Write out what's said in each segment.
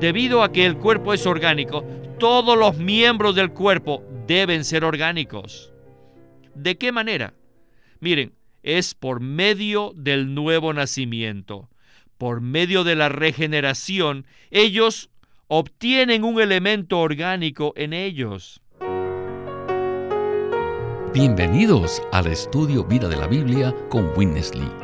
Debido a que el cuerpo es orgánico, todos los miembros del cuerpo deben ser orgánicos. ¿De qué manera? Miren, es por medio del nuevo nacimiento. Por medio de la regeneración, ellos obtienen un elemento orgánico en ellos. Bienvenidos al estudio Vida de la Biblia con Winnesley.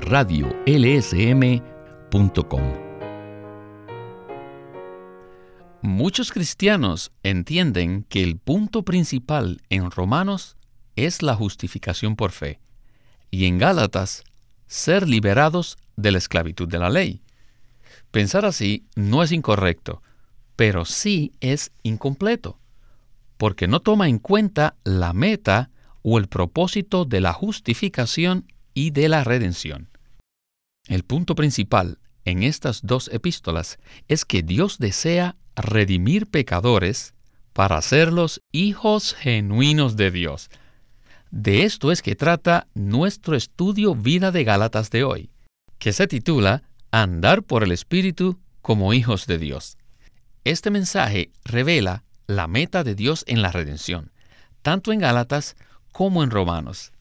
radiolsm.com. Muchos cristianos entienden que el punto principal en Romanos es la justificación por fe y en Gálatas ser liberados de la esclavitud de la ley. Pensar así no es incorrecto, pero sí es incompleto, porque no toma en cuenta la meta o el propósito de la justificación y de la redención. El punto principal en estas dos epístolas es que Dios desea redimir pecadores para hacerlos hijos genuinos de Dios. De esto es que trata nuestro estudio Vida de Gálatas de hoy, que se titula Andar por el Espíritu como hijos de Dios. Este mensaje revela la meta de Dios en la redención, tanto en Gálatas como en Romanos.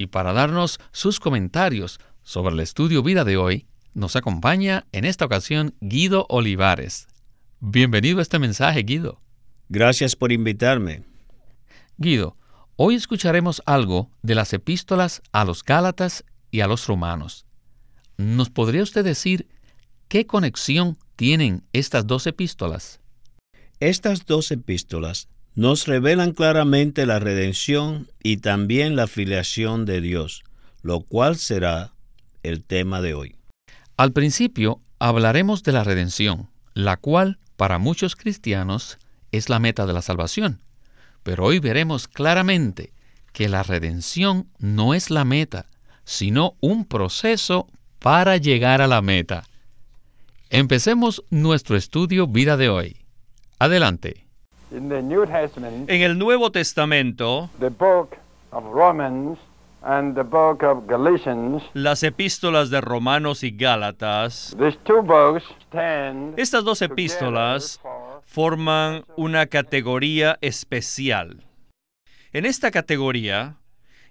Y para darnos sus comentarios sobre el estudio Vida de hoy, nos acompaña en esta ocasión Guido Olivares, Bienvenido a este mensaje, Guido. Gracias por invitarme. Guido, hoy escucharemos algo de las epístolas a los Gálatas y a los romanos. ¿Nos podría usted decir qué conexión tienen estas dos epístolas? Estas dos epístolas nos revelan claramente la redención y también la filiación de Dios, lo cual será el tema de hoy. Al principio hablaremos de la redención, la cual para muchos cristianos es la meta de la salvación. Pero hoy veremos claramente que la redención no es la meta, sino un proceso para llegar a la meta. Empecemos nuestro estudio vida de hoy. Adelante. En el Nuevo Testamento, las epístolas de Romanos y Gálatas, estas dos epístolas forman una categoría especial. En esta categoría,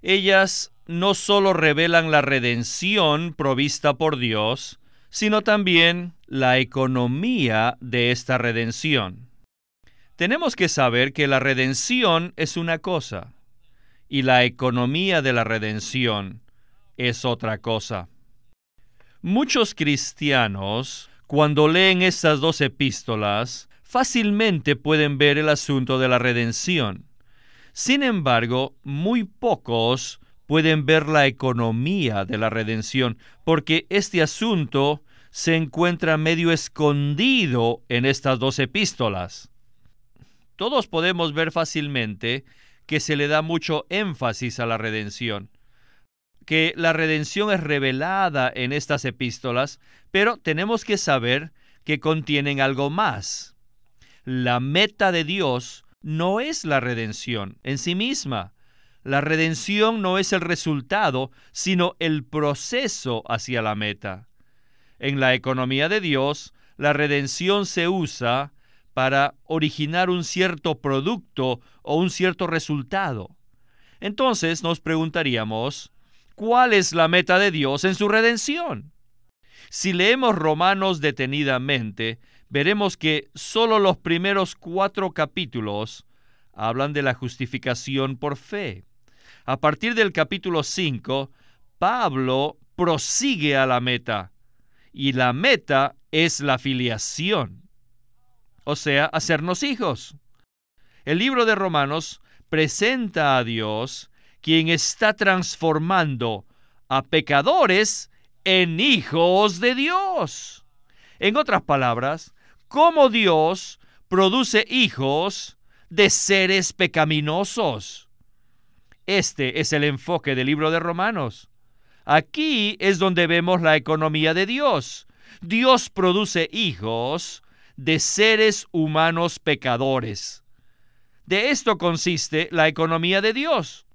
ellas no solo revelan la redención provista por Dios, sino también la economía de esta redención. Tenemos que saber que la redención es una cosa, y la economía de la redención es otra cosa. Muchos cristianos, cuando leen estas dos epístolas, fácilmente pueden ver el asunto de la redención. Sin embargo, muy pocos pueden ver la economía de la redención, porque este asunto se encuentra medio escondido en estas dos epístolas. Todos podemos ver fácilmente que se le da mucho énfasis a la redención, que la redención es revelada en estas epístolas, pero tenemos que saber que contienen algo más. La meta de Dios no es la redención en sí misma. La redención no es el resultado, sino el proceso hacia la meta. En la economía de Dios, la redención se usa para originar un cierto producto o un cierto resultado. Entonces nos preguntaríamos, ¿cuál es la meta de Dios en su redención? Si leemos Romanos detenidamente, veremos que solo los primeros cuatro capítulos hablan de la justificación por fe. A partir del capítulo 5, Pablo prosigue a la meta, y la meta es la filiación o sea, hacernos hijos. El libro de Romanos presenta a Dios quien está transformando a pecadores en hijos de Dios. En otras palabras, cómo Dios produce hijos de seres pecaminosos. Este es el enfoque del libro de Romanos. Aquí es donde vemos la economía de Dios. Dios produce hijos de seres humanos pecadores. De esto consiste la economía de Dios.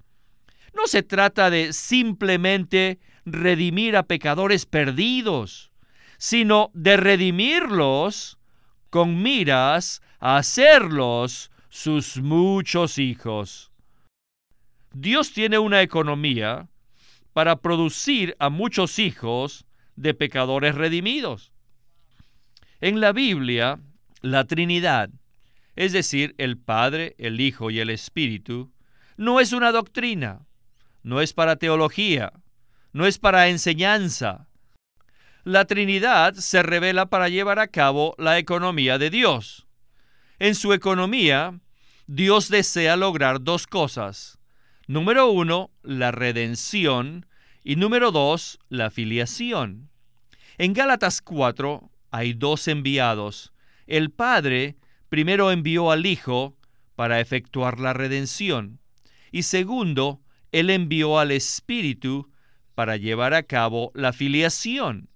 No se trata de simplemente redimir a pecadores perdidos, sino de redimirlos con miras a hacerlos sus muchos hijos. Dios tiene una economía para producir a muchos hijos de pecadores redimidos. En la Biblia, la Trinidad, es decir, el Padre, el Hijo y el Espíritu, no es una doctrina, no es para teología, no es para enseñanza. La Trinidad se revela para llevar a cabo la economía de Dios. En su economía, Dios desea lograr dos cosas. Número uno, la redención y número dos, la filiación. En Gálatas 4 hay dos enviados. El Padre primero envió al Hijo para efectuar la redención y segundo, Él envió al Espíritu para llevar a cabo la filiación.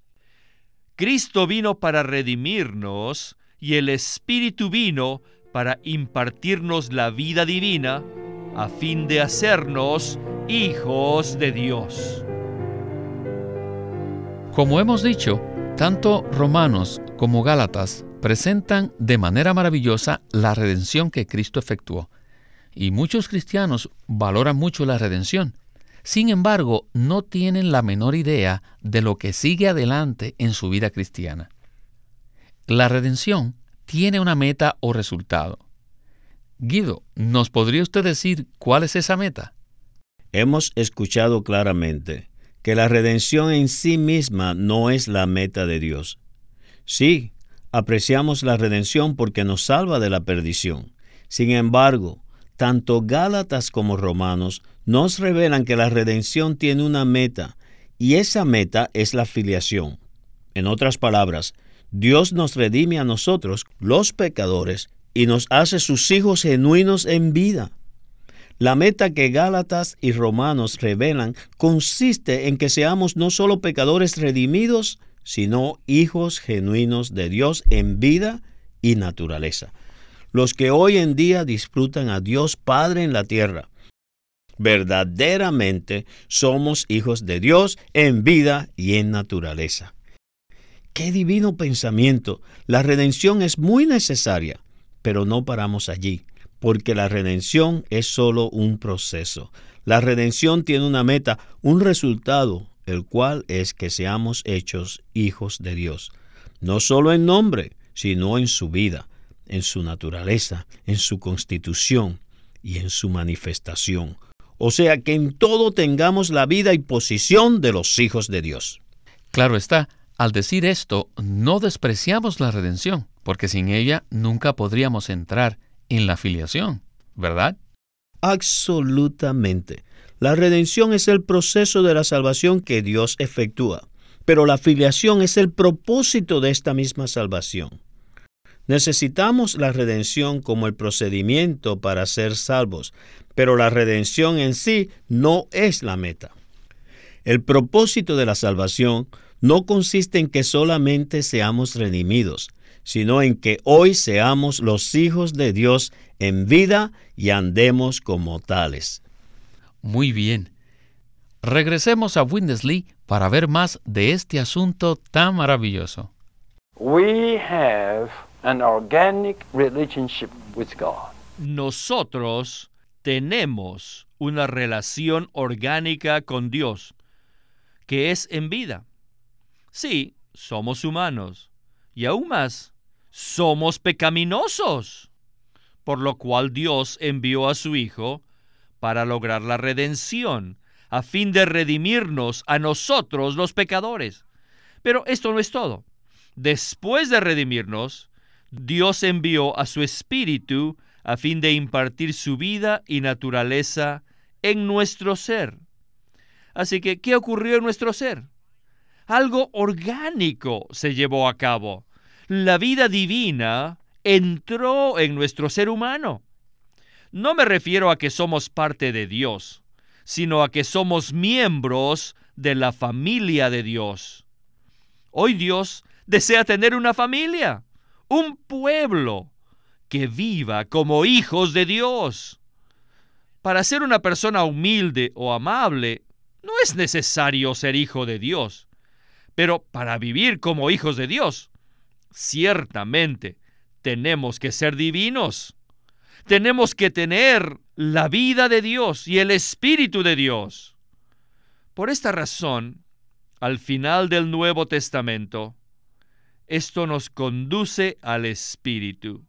Cristo vino para redimirnos y el Espíritu vino para impartirnos la vida divina a fin de hacernos hijos de Dios. Como hemos dicho, tanto Romanos como Gálatas presentan de manera maravillosa la redención que Cristo efectuó. Y muchos cristianos valoran mucho la redención, sin embargo, no tienen la menor idea de lo que sigue adelante en su vida cristiana. La redención tiene una meta o resultado. Guido, ¿nos podría usted decir cuál es esa meta? Hemos escuchado claramente que la redención en sí misma no es la meta de Dios. Sí, apreciamos la redención porque nos salva de la perdición. Sin embargo, tanto Gálatas como Romanos nos revelan que la redención tiene una meta, y esa meta es la filiación. En otras palabras, Dios nos redime a nosotros, los pecadores, y nos hace sus hijos genuinos en vida. La meta que Gálatas y Romanos revelan consiste en que seamos no solo pecadores redimidos, sino hijos genuinos de Dios en vida y naturaleza los que hoy en día disfrutan a Dios Padre en la tierra. Verdaderamente somos hijos de Dios en vida y en naturaleza. Qué divino pensamiento. La redención es muy necesaria, pero no paramos allí, porque la redención es solo un proceso. La redención tiene una meta, un resultado, el cual es que seamos hechos hijos de Dios, no solo en nombre, sino en su vida en su naturaleza, en su constitución y en su manifestación. O sea que en todo tengamos la vida y posición de los hijos de Dios. Claro está, al decir esto, no despreciamos la redención, porque sin ella nunca podríamos entrar en la filiación, ¿verdad? Absolutamente. La redención es el proceso de la salvación que Dios efectúa, pero la filiación es el propósito de esta misma salvación. Necesitamos la redención como el procedimiento para ser salvos, pero la redención en sí no es la meta. El propósito de la salvación no consiste en que solamente seamos redimidos, sino en que hoy seamos los hijos de Dios en vida y andemos como tales. Muy bien. Regresemos a Windesley para ver más de este asunto tan maravilloso. We have organic relationship with God. Nosotros tenemos una relación orgánica con Dios, que es en vida. Sí, somos humanos, y aún más, somos pecaminosos, por lo cual Dios envió a su Hijo para lograr la redención, a fin de redimirnos a nosotros los pecadores. Pero esto no es todo. Después de redimirnos, Dios envió a su Espíritu a fin de impartir su vida y naturaleza en nuestro ser. Así que, ¿qué ocurrió en nuestro ser? Algo orgánico se llevó a cabo. La vida divina entró en nuestro ser humano. No me refiero a que somos parte de Dios, sino a que somos miembros de la familia de Dios. Hoy Dios desea tener una familia, un pueblo que viva como hijos de Dios. Para ser una persona humilde o amable, no es necesario ser hijo de Dios. Pero para vivir como hijos de Dios, ciertamente tenemos que ser divinos. Tenemos que tener la vida de Dios y el Espíritu de Dios. Por esta razón, al final del Nuevo Testamento, esto nos conduce al Espíritu.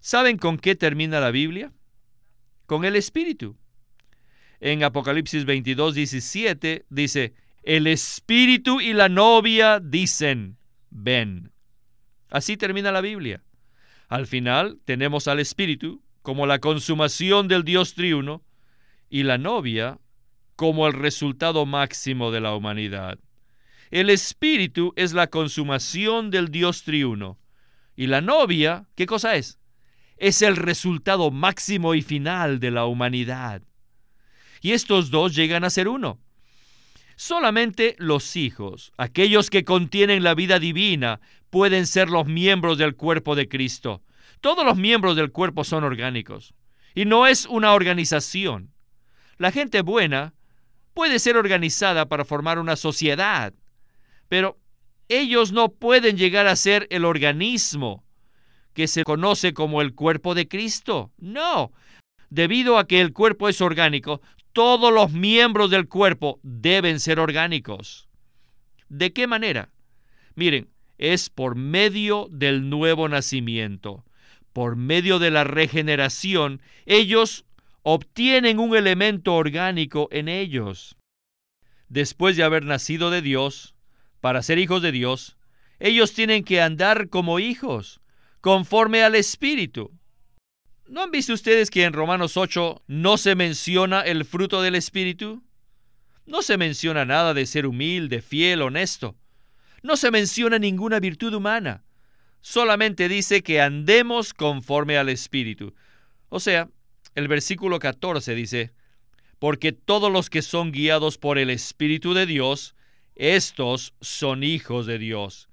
¿Saben con qué termina la Biblia? Con el Espíritu. En Apocalipsis 22, 17 dice, el Espíritu y la novia dicen, ven. Así termina la Biblia. Al final tenemos al Espíritu como la consumación del Dios triuno y la novia como el resultado máximo de la humanidad. El Espíritu es la consumación del Dios triuno y la novia, ¿qué cosa es? Es el resultado máximo y final de la humanidad. Y estos dos llegan a ser uno. Solamente los hijos, aquellos que contienen la vida divina, pueden ser los miembros del cuerpo de Cristo. Todos los miembros del cuerpo son orgánicos. Y no es una organización. La gente buena puede ser organizada para formar una sociedad, pero ellos no pueden llegar a ser el organismo que se conoce como el cuerpo de Cristo. No, debido a que el cuerpo es orgánico, todos los miembros del cuerpo deben ser orgánicos. ¿De qué manera? Miren, es por medio del nuevo nacimiento, por medio de la regeneración, ellos obtienen un elemento orgánico en ellos. Después de haber nacido de Dios, para ser hijos de Dios, ellos tienen que andar como hijos, conforme al Espíritu. ¿No han visto ustedes que en Romanos 8 no se menciona el fruto del Espíritu? No se menciona nada de ser humilde, fiel, honesto. No se menciona ninguna virtud humana. Solamente dice que andemos conforme al Espíritu. O sea, el versículo 14 dice, porque todos los que son guiados por el Espíritu de Dios, estos son hijos de Dios.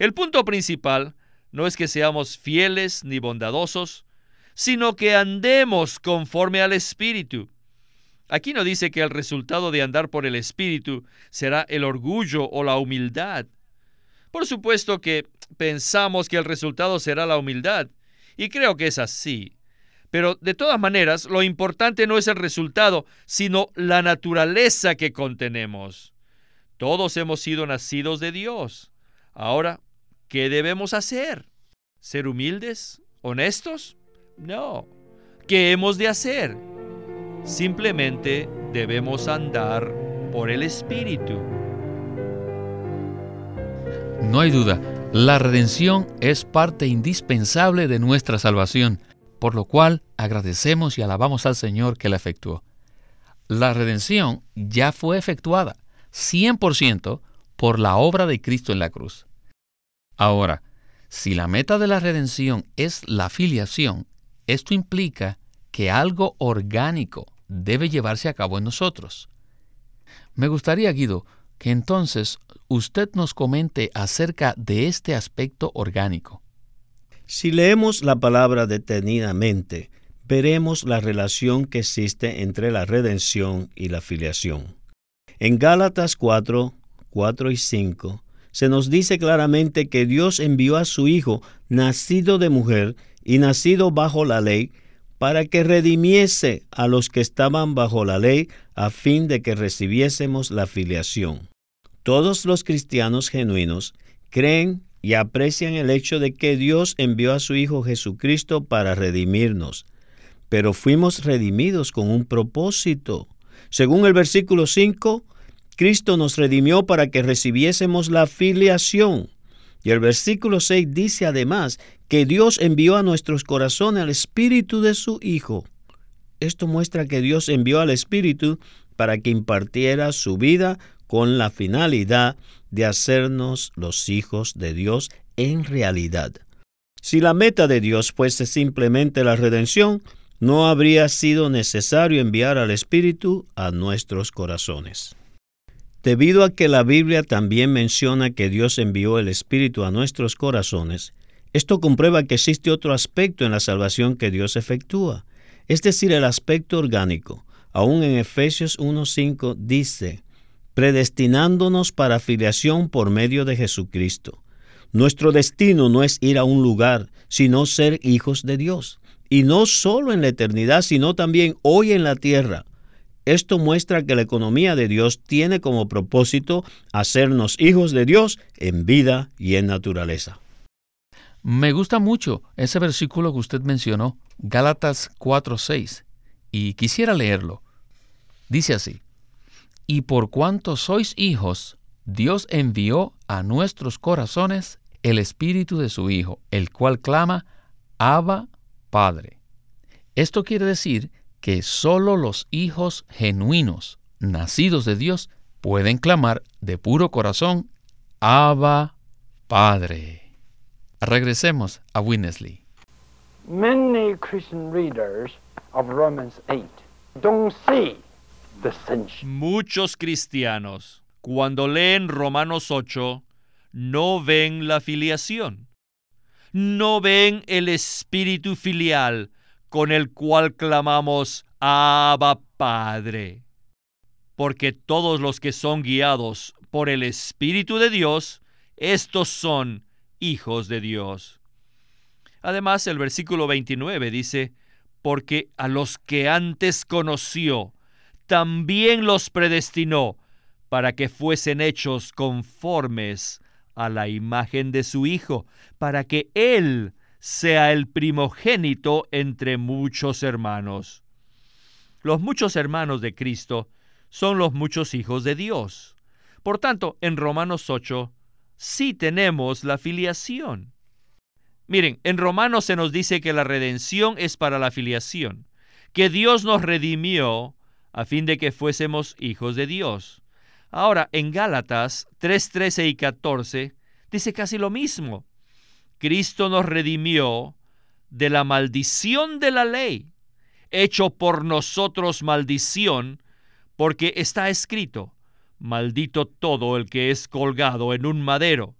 El punto principal no es que seamos fieles ni bondadosos, sino que andemos conforme al Espíritu. Aquí no dice que el resultado de andar por el Espíritu será el orgullo o la humildad. Por supuesto que pensamos que el resultado será la humildad, y creo que es así. Pero de todas maneras, lo importante no es el resultado, sino la naturaleza que contenemos. Todos hemos sido nacidos de Dios. Ahora, ¿qué debemos hacer? ¿Ser humildes? ¿Honestos? No. ¿Qué hemos de hacer? Simplemente debemos andar por el Espíritu. No hay duda, la redención es parte indispensable de nuestra salvación, por lo cual agradecemos y alabamos al Señor que la efectuó. La redención ya fue efectuada 100% por la obra de Cristo en la cruz. Ahora, si la meta de la redención es la filiación, esto implica que algo orgánico debe llevarse a cabo en nosotros. Me gustaría, Guido, que entonces usted nos comente acerca de este aspecto orgánico. Si leemos la palabra detenidamente, veremos la relación que existe entre la redención y la filiación. En Gálatas 4, 4 y 5, se nos dice claramente que Dios envió a su Hijo, nacido de mujer, y nacido bajo la ley, para que redimiese a los que estaban bajo la ley, a fin de que recibiésemos la filiación. Todos los cristianos genuinos creen y aprecian el hecho de que Dios envió a su Hijo Jesucristo para redimirnos, pero fuimos redimidos con un propósito. Según el versículo 5, Cristo nos redimió para que recibiésemos la filiación. Y el versículo 6 dice además que Dios envió a nuestros corazones al Espíritu de su Hijo. Esto muestra que Dios envió al Espíritu para que impartiera su vida con la finalidad de hacernos los hijos de Dios en realidad. Si la meta de Dios fuese simplemente la redención, no habría sido necesario enviar al Espíritu a nuestros corazones. Debido a que la Biblia también menciona que Dios envió el Espíritu a nuestros corazones, esto comprueba que existe otro aspecto en la salvación que Dios efectúa, es decir, el aspecto orgánico. Aún en Efesios 1.5 dice, predestinándonos para filiación por medio de Jesucristo. Nuestro destino no es ir a un lugar, sino ser hijos de Dios. Y no solo en la eternidad, sino también hoy en la tierra. Esto muestra que la economía de Dios tiene como propósito hacernos hijos de Dios en vida y en naturaleza. Me gusta mucho ese versículo que usted mencionó, Gálatas 4:6, y quisiera leerlo. Dice así, y por cuanto sois hijos, Dios envió a nuestros corazones el Espíritu de su Hijo, el cual clama, Abba, Padre. Esto quiere decir que solo los hijos genuinos, nacidos de Dios, pueden clamar de puro corazón, Abba, Padre. Regresemos a Winnesley. Many Christian readers of Romans 8 don't see the. Muchos cristianos, cuando leen Romanos 8, no ven la filiación. No ven el espíritu filial con el cual clamamos Abba Padre. Porque todos los que son guiados por el Espíritu de Dios, estos son hijos de Dios. Además, el versículo 29 dice, porque a los que antes conoció, también los predestinó para que fuesen hechos conformes a la imagen de su Hijo, para que Él sea el primogénito entre muchos hermanos. Los muchos hermanos de Cristo son los muchos hijos de Dios. Por tanto, en Romanos 8 sí tenemos la filiación. Miren, en Romanos se nos dice que la redención es para la filiación, que Dios nos redimió a fin de que fuésemos hijos de Dios. Ahora, en Gálatas 3, 13 y 14 dice casi lo mismo. Cristo nos redimió de la maldición de la ley, hecho por nosotros maldición, porque está escrito, maldito todo el que es colgado en un madero,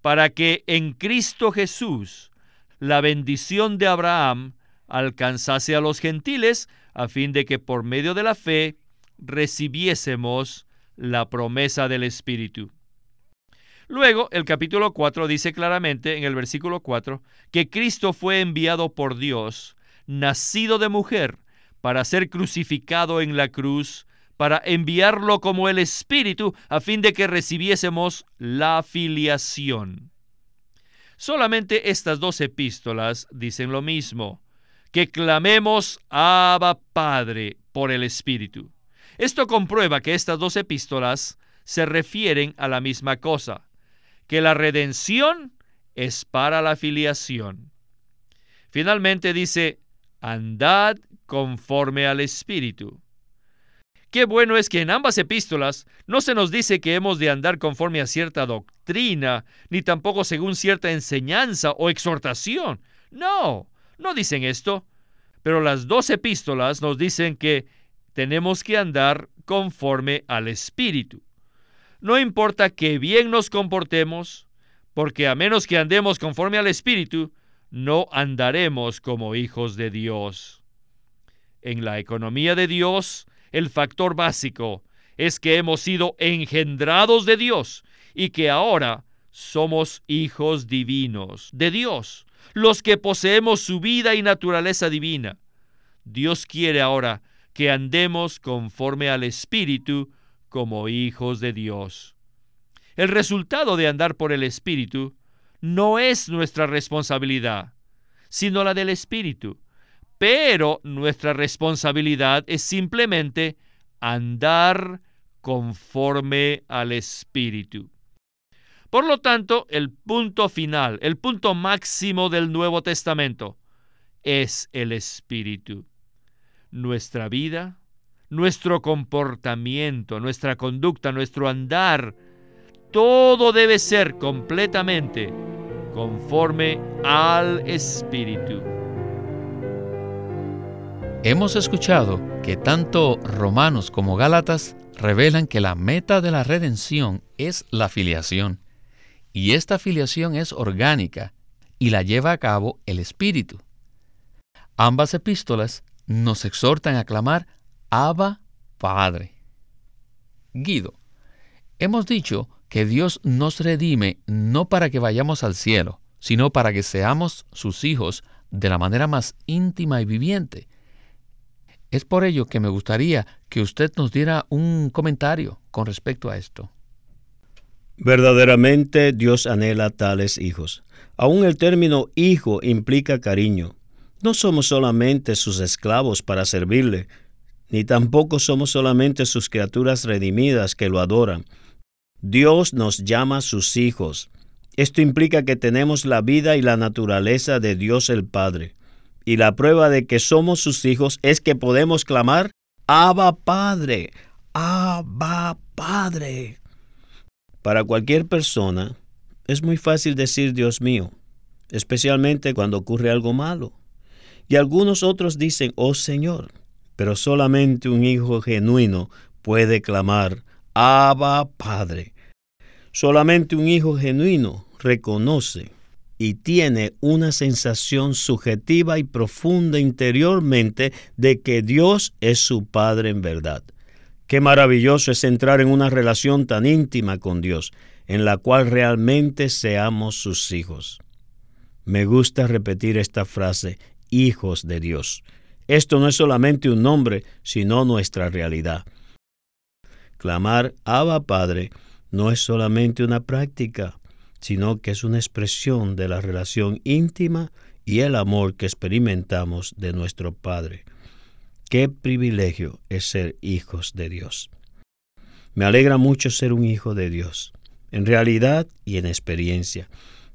para que en Cristo Jesús la bendición de Abraham alcanzase a los gentiles, a fin de que por medio de la fe recibiésemos la promesa del Espíritu. Luego, el capítulo 4 dice claramente en el versículo 4 que Cristo fue enviado por Dios, nacido de mujer, para ser crucificado en la cruz, para enviarlo como el Espíritu, a fin de que recibiésemos la filiación. Solamente estas dos epístolas dicen lo mismo, que clamemos Abba Padre por el Espíritu. Esto comprueba que estas dos epístolas se refieren a la misma cosa que la redención es para la filiación. Finalmente dice, andad conforme al Espíritu. Qué bueno es que en ambas epístolas no se nos dice que hemos de andar conforme a cierta doctrina, ni tampoco según cierta enseñanza o exhortación. No, no dicen esto. Pero las dos epístolas nos dicen que tenemos que andar conforme al Espíritu. No importa que bien nos comportemos, porque a menos que andemos conforme al Espíritu, no andaremos como hijos de Dios. En la economía de Dios, el factor básico es que hemos sido engendrados de Dios y que ahora somos hijos divinos de Dios, los que poseemos su vida y naturaleza divina. Dios quiere ahora que andemos conforme al Espíritu como hijos de Dios. El resultado de andar por el Espíritu no es nuestra responsabilidad, sino la del Espíritu. Pero nuestra responsabilidad es simplemente andar conforme al Espíritu. Por lo tanto, el punto final, el punto máximo del Nuevo Testamento es el Espíritu. Nuestra vida, nuestro comportamiento, nuestra conducta, nuestro andar, todo debe ser completamente conforme al Espíritu. Hemos escuchado que tanto Romanos como Gálatas revelan que la meta de la redención es la filiación, y esta filiación es orgánica y la lleva a cabo el Espíritu. Ambas epístolas nos exhortan a clamar Abba Padre. Guido, hemos dicho que Dios nos redime no para que vayamos al cielo, sino para que seamos sus hijos de la manera más íntima y viviente, es por ello que me gustaría que usted nos diera un comentario con respecto a esto. Verdaderamente Dios anhela tales hijos. Aún el término hijo implica cariño. No somos solamente sus esclavos para servirle, ni tampoco somos solamente sus criaturas redimidas que lo adoran. Dios nos llama sus hijos. Esto implica que tenemos la vida y la naturaleza de Dios el Padre. Y la prueba de que somos sus hijos es que podemos clamar, Abba Padre, Abba Padre. Para cualquier persona es muy fácil decir Dios mío, especialmente cuando ocurre algo malo. Y algunos otros dicen, oh Señor, pero solamente un hijo genuino puede clamar, Abba Padre. Solamente un hijo genuino reconoce y tiene una sensación subjetiva y profunda interiormente de que Dios es su Padre en verdad. Qué maravilloso es entrar en una relación tan íntima con Dios, en la cual realmente seamos sus hijos. Me gusta repetir esta frase, hijos de Dios. Esto no es solamente un nombre, sino nuestra realidad. Clamar Abba Padre no es solamente una práctica, sino que es una expresión de la relación íntima y el amor que experimentamos de nuestro Padre. Qué privilegio es ser hijos de Dios. Me alegra mucho ser un hijo de Dios, en realidad y en experiencia.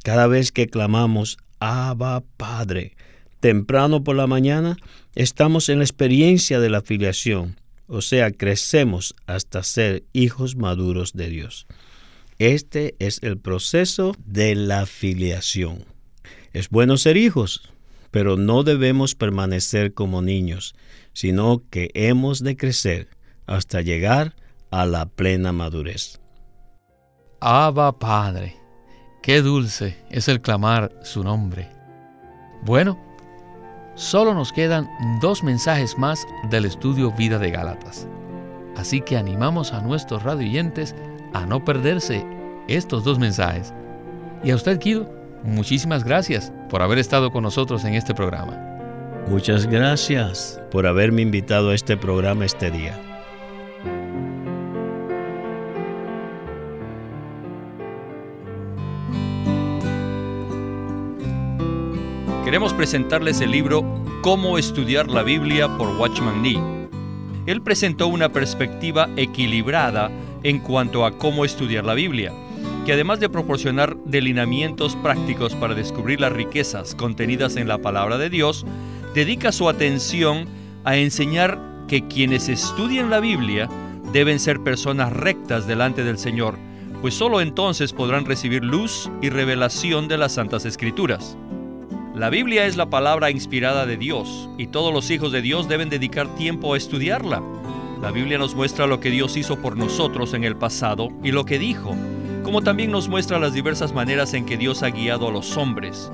Cada vez que clamamos Abba Padre, temprano por la mañana, estamos en la experiencia de la filiación, o sea, crecemos hasta ser hijos maduros de Dios. Este es el proceso de la filiación. Es bueno ser hijos, pero no debemos permanecer como niños, sino que hemos de crecer hasta llegar a la plena madurez. Abba Padre, qué dulce es el clamar su nombre. Bueno, solo nos quedan dos mensajes más del estudio Vida de Gálatas. Así que animamos a nuestros radioyentes a no perderse estos dos mensajes. Y a usted, Guido, muchísimas gracias por haber estado con nosotros en este programa. Muchas gracias por haberme invitado a este programa este día. Queremos presentarles el libro Cómo estudiar la Biblia por Watchman Nee. Él presentó una perspectiva equilibrada en cuanto a cómo estudiar la Biblia, que además de proporcionar delineamientos prácticos para descubrir las riquezas contenidas en la palabra de Dios, dedica su atención a enseñar que quienes estudian la Biblia deben ser personas rectas delante del Señor, pues sólo entonces podrán recibir luz y revelación de las Santas Escrituras. La Biblia es la palabra inspirada de Dios y todos los hijos de Dios deben dedicar tiempo a estudiarla. La Biblia nos muestra lo que Dios hizo por nosotros en el pasado y lo que dijo, como también nos muestra las diversas maneras en que Dios ha guiado a los hombres.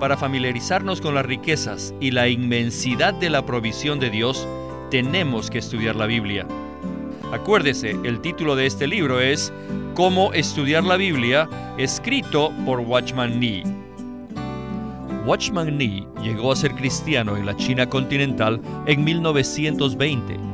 Para familiarizarnos con las riquezas y la inmensidad de la provisión de Dios, tenemos que estudiar la Biblia. Acuérdese, el título de este libro es Cómo estudiar la Biblia, escrito por Watchman Nee. Watchman Nee llegó a ser cristiano en la China continental en 1920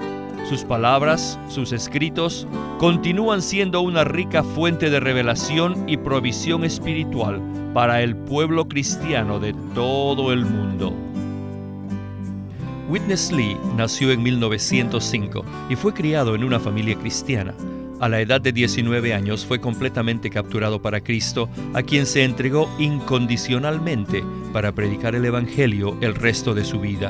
Sus palabras, sus escritos, continúan siendo una rica fuente de revelación y provisión espiritual para el pueblo cristiano de todo el mundo. Witness Lee nació en 1905 y fue criado en una familia cristiana. A la edad de 19 años fue completamente capturado para Cristo, a quien se entregó incondicionalmente para predicar el Evangelio el resto de su vida.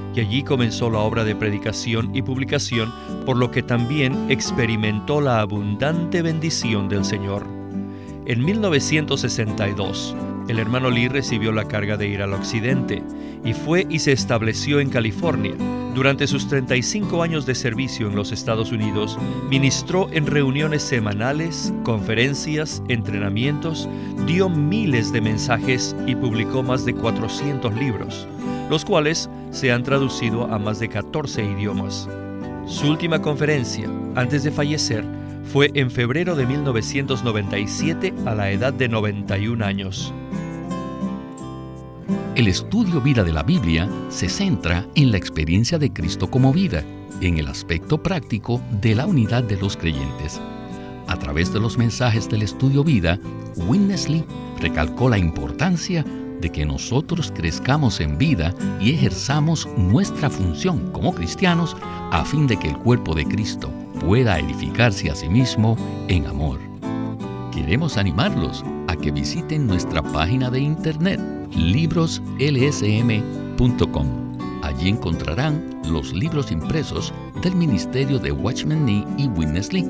Y allí comenzó la obra de predicación y publicación, por lo que también experimentó la abundante bendición del Señor. En 1962, el hermano Lee recibió la carga de ir al occidente y fue y se estableció en California durante sus 35 años de servicio en los Estados Unidos, ministró en reuniones semanales, conferencias, entrenamientos, dio miles de mensajes y publicó más de 400 libros, los cuales se han traducido a más de 14 idiomas. Su última conferencia, antes de fallecer, fue en febrero de 1997 a la edad de 91 años. El estudio vida de la Biblia se centra en la experiencia de Cristo como vida, en el aspecto práctico de la unidad de los creyentes. A través de los mensajes del estudio vida, Winnesley recalcó la importancia de que nosotros crezcamos en vida y ejerzamos nuestra función como cristianos a fin de que el cuerpo de Cristo pueda edificarse a sí mismo en amor. Queremos animarlos a que visiten nuestra página de internet libroslsm.com. Allí encontrarán los libros impresos del Ministerio de Watchman Nee y Witness Lee,